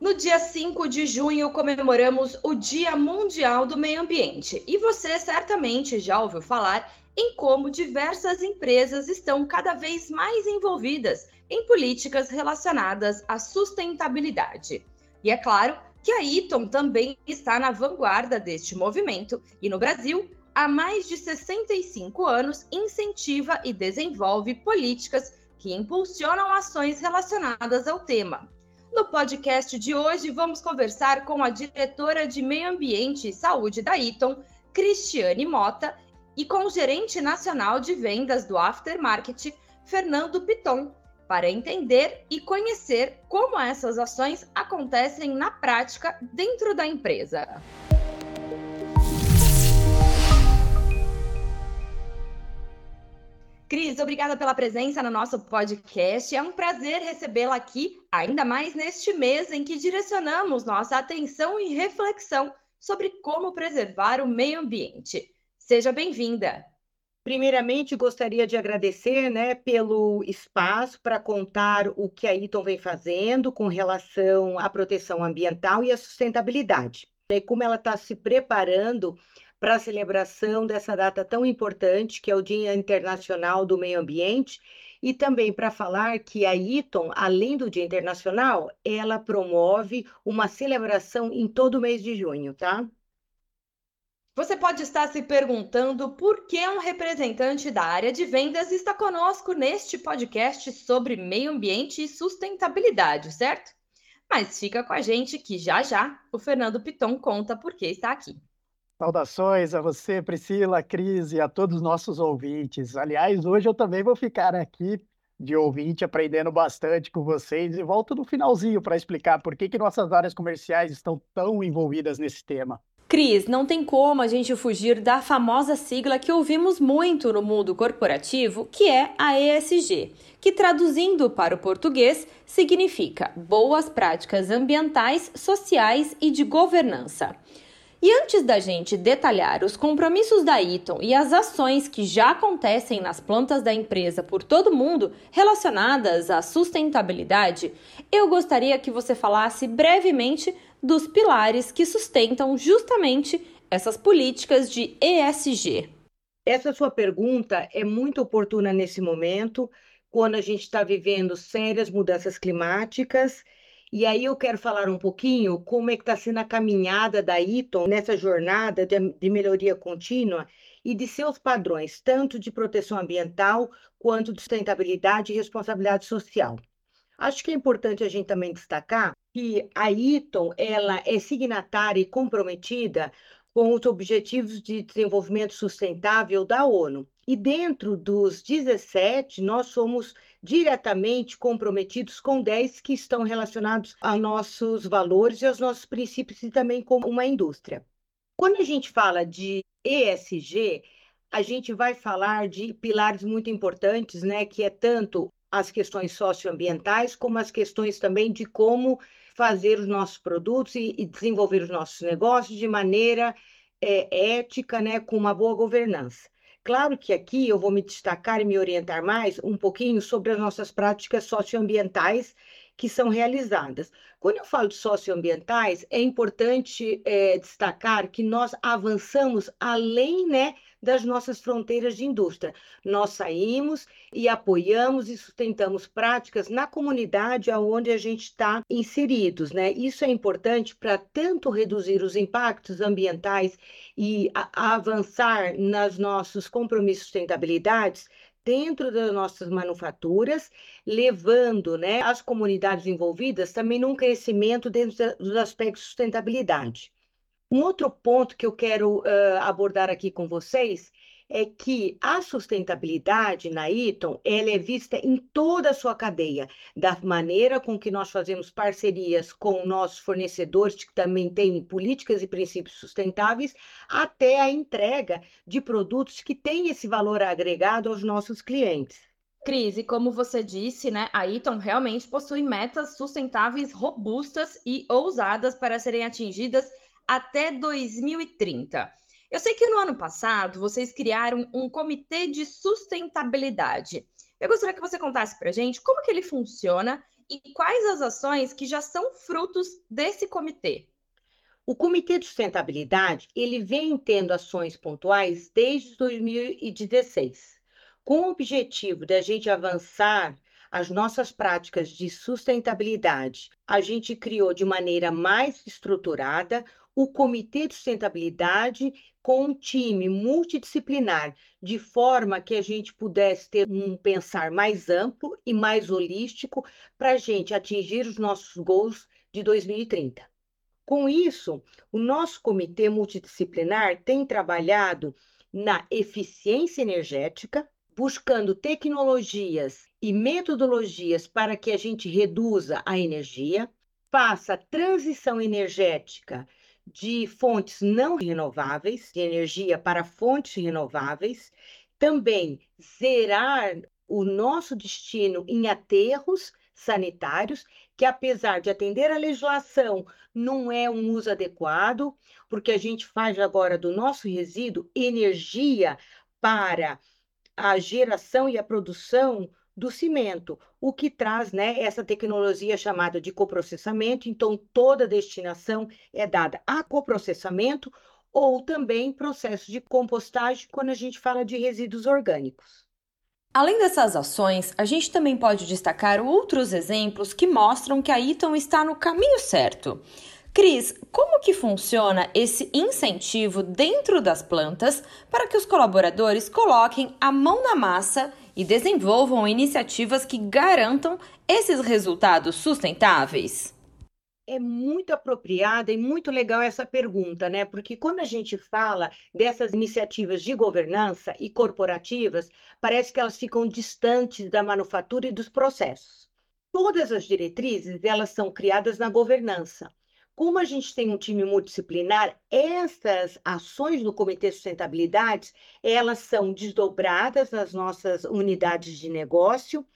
No dia 5 de junho, comemoramos o Dia Mundial do Meio Ambiente. E você certamente já ouviu falar em como diversas empresas estão cada vez mais envolvidas em políticas relacionadas à sustentabilidade. E é claro que a Eaton também está na vanguarda deste movimento e no Brasil, há mais de 65 anos, incentiva e desenvolve políticas que impulsionam ações relacionadas ao tema. No podcast de hoje, vamos conversar com a diretora de Meio Ambiente e Saúde da Eaton, Cristiane Mota, e com o gerente nacional de vendas do Aftermarket, Fernando Piton, para entender e conhecer como essas ações acontecem na prática dentro da empresa. Cris, obrigada pela presença no nosso podcast. É um prazer recebê-la aqui, ainda mais neste mês em que direcionamos nossa atenção e reflexão sobre como preservar o meio ambiente. Seja bem-vinda. Primeiramente, gostaria de agradecer né, pelo espaço para contar o que a Iton vem fazendo com relação à proteção ambiental e à sustentabilidade. E como ela está se preparando para a celebração dessa data tão importante, que é o Dia Internacional do Meio Ambiente, e também para falar que a ITON, além do Dia Internacional, ela promove uma celebração em todo o mês de junho, tá? Você pode estar se perguntando por que um representante da área de vendas está conosco neste podcast sobre meio ambiente e sustentabilidade, certo? Mas fica com a gente que já já o Fernando Piton conta por que está aqui. Saudações a você, Priscila, Cris e a todos os nossos ouvintes. Aliás, hoje eu também vou ficar aqui de ouvinte aprendendo bastante com vocês e volto no finalzinho para explicar por que, que nossas áreas comerciais estão tão envolvidas nesse tema. Cris, não tem como a gente fugir da famosa sigla que ouvimos muito no mundo corporativo, que é a ESG, que traduzindo para o português significa Boas Práticas Ambientais, Sociais e de Governança. E antes da gente detalhar os compromissos da Eaton e as ações que já acontecem nas plantas da empresa por todo mundo relacionadas à sustentabilidade, eu gostaria que você falasse brevemente dos pilares que sustentam justamente essas políticas de ESG. Essa sua pergunta é muito oportuna nesse momento, quando a gente está vivendo sérias mudanças climáticas e aí eu quero falar um pouquinho como é que está sendo a caminhada da Iton nessa jornada de, de melhoria contínua e de seus padrões, tanto de proteção ambiental quanto de sustentabilidade e responsabilidade social. Acho que é importante a gente também destacar que a Iton ela é signatária e comprometida com os Objetivos de Desenvolvimento Sustentável da ONU. E dentro dos 17, nós somos diretamente comprometidos com 10 que estão relacionados a nossos valores e aos nossos princípios e também como uma indústria. Quando a gente fala de ESG, a gente vai falar de pilares muito importantes, né, que é tanto as questões socioambientais como as questões também de como fazer os nossos produtos e, e desenvolver os nossos negócios de maneira é, ética, né, com uma boa governança. Claro que aqui eu vou me destacar e me orientar mais um pouquinho sobre as nossas práticas socioambientais que são realizadas. Quando eu falo de socioambientais, é importante é, destacar que nós avançamos além né, das nossas fronteiras de indústria. Nós saímos e apoiamos e sustentamos práticas na comunidade onde a gente está inseridos. Né? Isso é importante para tanto reduzir os impactos ambientais e avançar nos nossos compromissos de sustentabilidade, dentro das nossas manufaturas, levando né, as comunidades envolvidas também num crescimento dentro dos aspectos de sustentabilidade. Um outro ponto que eu quero uh, abordar aqui com vocês é que a sustentabilidade na Iton ela é vista em toda a sua cadeia, da maneira com que nós fazemos parcerias com nossos fornecedores, que também têm políticas e princípios sustentáveis, até a entrega de produtos que têm esse valor agregado aos nossos clientes. Cris, e como você disse, né, a Eaton realmente possui metas sustentáveis robustas e ousadas para serem atingidas até 2030. Eu sei que no ano passado vocês criaram um comitê de sustentabilidade. Eu gostaria que você contasse para a gente como que ele funciona e quais as ações que já são frutos desse comitê. O Comitê de Sustentabilidade ele vem tendo ações pontuais desde 2016, com o objetivo de a gente avançar as nossas práticas de sustentabilidade. A gente criou de maneira mais estruturada o Comitê de Sustentabilidade com um time multidisciplinar, de forma que a gente pudesse ter um pensar mais amplo e mais holístico para a gente atingir os nossos gols de 2030. Com isso, o nosso comitê multidisciplinar tem trabalhado na eficiência energética, buscando tecnologias e metodologias para que a gente reduza a energia, faça transição energética de fontes não renováveis, de energia para fontes renováveis, também zerar o nosso destino em aterros sanitários, que apesar de atender a legislação, não é um uso adequado, porque a gente faz agora do nosso resíduo energia para a geração e a produção do cimento, o que traz né, essa tecnologia chamada de coprocessamento. Então, toda destinação é dada a coprocessamento ou também processo de compostagem quando a gente fala de resíduos orgânicos. Além dessas ações, a gente também pode destacar outros exemplos que mostram que a Iton está no caminho certo. Cris, como que funciona esse incentivo dentro das plantas para que os colaboradores coloquem a mão na massa e desenvolvam iniciativas que garantam esses resultados sustentáveis? É muito apropriada e muito legal essa pergunta, né? Porque quando a gente fala dessas iniciativas de governança e corporativas, parece que elas ficam distantes da manufatura e dos processos. Todas as diretrizes, elas são criadas na governança. Como a gente tem um time multidisciplinar, essas ações do Comitê de Sustentabilidade, elas são desdobradas nas nossas unidades de negócio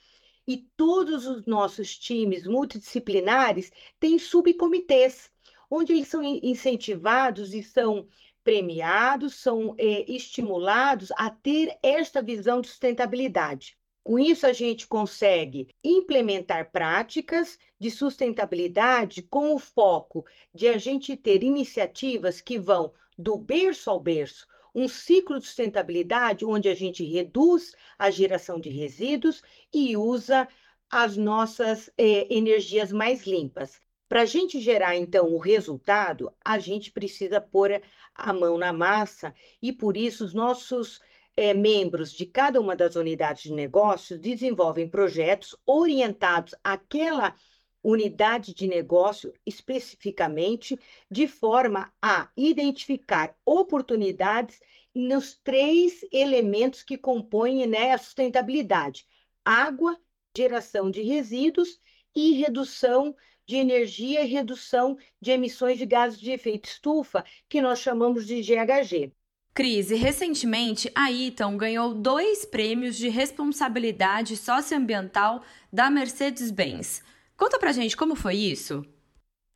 e todos os nossos times multidisciplinares têm subcomitês, onde eles são incentivados e são premiados, são é, estimulados a ter esta visão de sustentabilidade. Com isso, a gente consegue implementar práticas de sustentabilidade com o foco de a gente ter iniciativas que vão do berço ao berço, um ciclo de sustentabilidade onde a gente reduz a geração de resíduos e usa as nossas eh, energias mais limpas. Para a gente gerar, então, o resultado, a gente precisa pôr a mão na massa e, por isso, os nossos é, membros de cada uma das unidades de negócio desenvolvem projetos orientados àquela unidade de negócio especificamente, de forma a identificar oportunidades nos três elementos que compõem né, a sustentabilidade: água, geração de resíduos e redução de energia e redução de emissões de gases de efeito estufa, que nós chamamos de GHG. Cris, recentemente a Eaton ganhou dois prêmios de responsabilidade socioambiental da Mercedes-Benz. Conta pra gente como foi isso.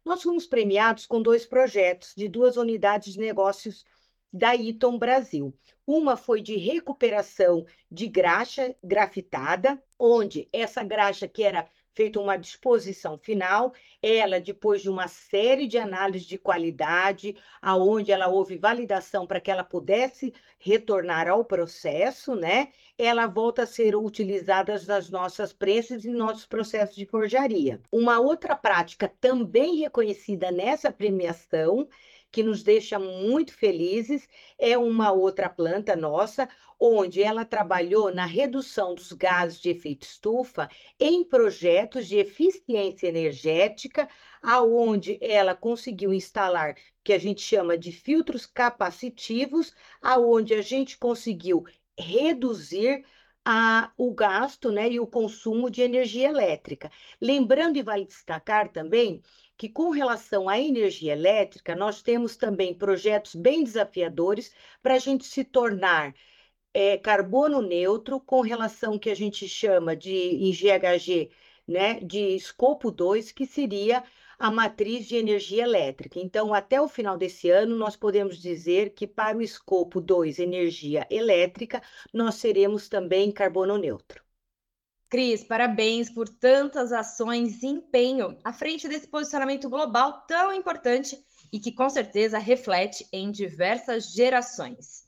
Nós fomos premiados com dois projetos de duas unidades de negócios da Eaton Brasil. Uma foi de recuperação de graxa grafitada, onde essa graxa que era feita uma disposição final, ela, depois de uma série de análises de qualidade, aonde ela houve validação para que ela pudesse retornar ao processo, né? Ela volta a ser utilizada nas nossas prensas e nossos processos de forjaria. Uma outra prática também reconhecida nessa premiação que nos deixa muito felizes é uma outra planta nossa, onde ela trabalhou na redução dos gases de efeito estufa em projetos de eficiência energética, aonde ela conseguiu instalar que a gente chama de filtros capacitivos, aonde a gente conseguiu reduzir a, o gasto né, e o consumo de energia elétrica. Lembrando e vale destacar também que, com relação à energia elétrica, nós temos também projetos bem desafiadores para a gente se tornar é, carbono neutro com relação que a gente chama de em GHG, né, de escopo 2, que seria a matriz de energia elétrica. Então, até o final desse ano, nós podemos dizer que para o escopo 2, energia elétrica, nós seremos também carbono neutro. Cris, parabéns por tantas ações e empenho à frente desse posicionamento global tão importante e que com certeza reflete em diversas gerações.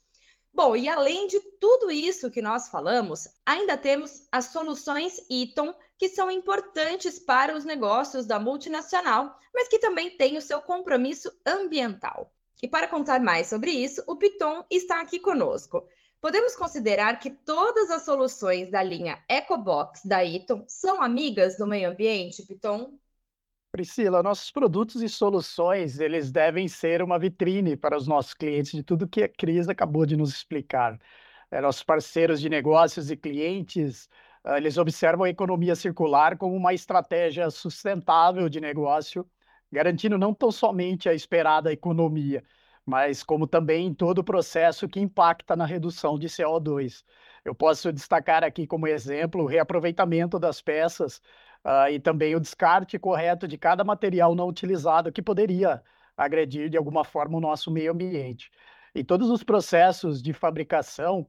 Bom, e além de tudo isso que nós falamos, ainda temos as soluções Eaton, que são importantes para os negócios da multinacional, mas que também têm o seu compromisso ambiental. E para contar mais sobre isso, o Piton está aqui conosco. Podemos considerar que todas as soluções da linha EcoBox da Eaton são amigas do meio ambiente, Piton? Priscila, nossos produtos e soluções, eles devem ser uma vitrine para os nossos clientes de tudo que a Cris acabou de nos explicar. É, nossos parceiros de negócios e clientes, uh, eles observam a economia circular como uma estratégia sustentável de negócio, garantindo não tão somente a esperada economia, mas como também todo o processo que impacta na redução de CO2. Eu posso destacar aqui como exemplo o reaproveitamento das peças uh, e também o descarte correto de cada material não utilizado que poderia agredir de alguma forma o nosso meio ambiente. E todos os processos de fabricação,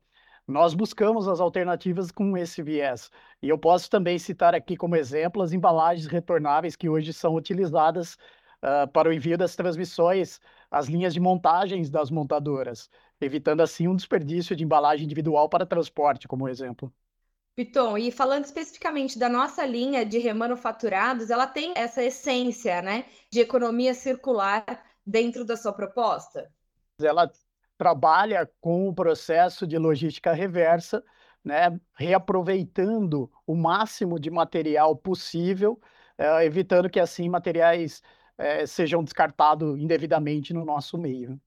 nós buscamos as alternativas com esse viés. E eu posso também citar aqui como exemplo as embalagens retornáveis que hoje são utilizadas uh, para o envio das transmissões às linhas de montagens das montadoras, evitando assim um desperdício de embalagem individual para transporte, como exemplo. Piton, e falando especificamente da nossa linha de remanufaturados, ela tem essa essência, né, de economia circular dentro da sua proposta? Ela trabalha com o processo de logística reversa, né, reaproveitando o máximo de material possível, é, evitando que assim materiais é, sejam descartados indevidamente no nosso meio.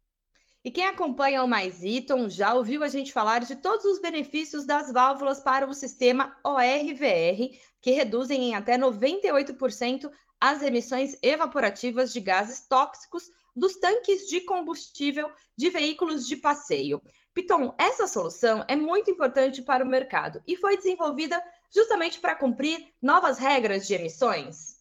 E quem acompanha o Mais Iton já ouviu a gente falar de todos os benefícios das válvulas para o sistema ORVR, que reduzem em até 98% as emissões evaporativas de gases tóxicos dos tanques de combustível de veículos de passeio. Piton, essa solução é muito importante para o mercado e foi desenvolvida justamente para cumprir novas regras de emissões.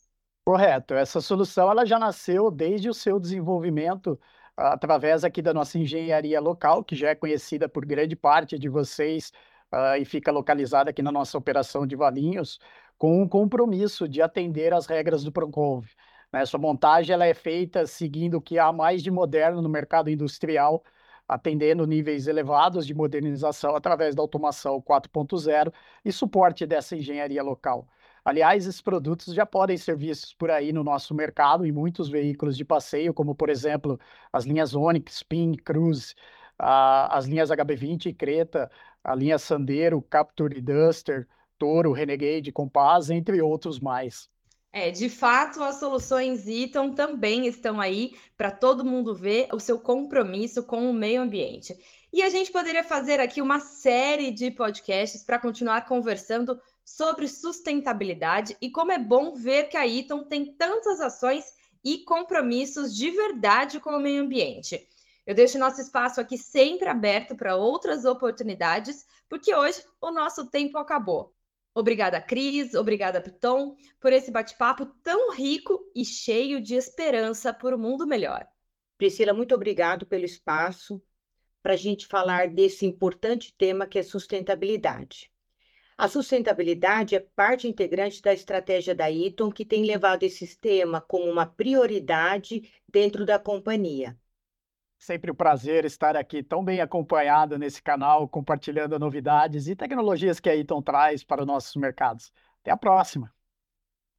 Correto. Essa solução ela já nasceu desde o seu desenvolvimento através aqui da nossa engenharia local, que já é conhecida por grande parte de vocês uh, e fica localizada aqui na nossa operação de Valinhos, com o compromisso de atender às regras do Proconv. Né? Sua montagem ela é feita seguindo o que há mais de moderno no mercado industrial, atendendo níveis elevados de modernização através da automação 4.0 e suporte dessa engenharia local. Aliás, esses produtos já podem ser vistos por aí no nosso mercado em muitos veículos de passeio, como por exemplo as linhas Onix, Spin, Cruze, as linhas HB20 e Creta, a linha Sandero, Capture Duster, Toro, Renegade, Compass, entre outros mais. É, de fato, as soluções Eaton também estão aí para todo mundo ver o seu compromisso com o meio ambiente. E a gente poderia fazer aqui uma série de podcasts para continuar conversando sobre sustentabilidade e como é bom ver que a Eaton tem tantas ações e compromissos de verdade com o meio ambiente. Eu deixo nosso espaço aqui sempre aberto para outras oportunidades, porque hoje o nosso tempo acabou. Obrigada, Cris, obrigada, Piton, por esse bate-papo tão rico e cheio de esperança por um mundo melhor. Priscila, muito obrigado pelo espaço para a gente falar desse importante tema que é sustentabilidade. A sustentabilidade é parte integrante da estratégia da Eaton, que tem levado esse tema como uma prioridade dentro da companhia. Sempre um prazer estar aqui tão bem acompanhado nesse canal, compartilhando novidades e tecnologias que a Eaton traz para os nossos mercados. Até a próxima!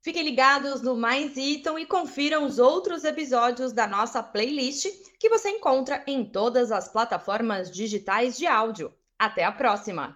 Fiquem ligados no Mais Eaton e confiram os outros episódios da nossa playlist que você encontra em todas as plataformas digitais de áudio. Até a próxima!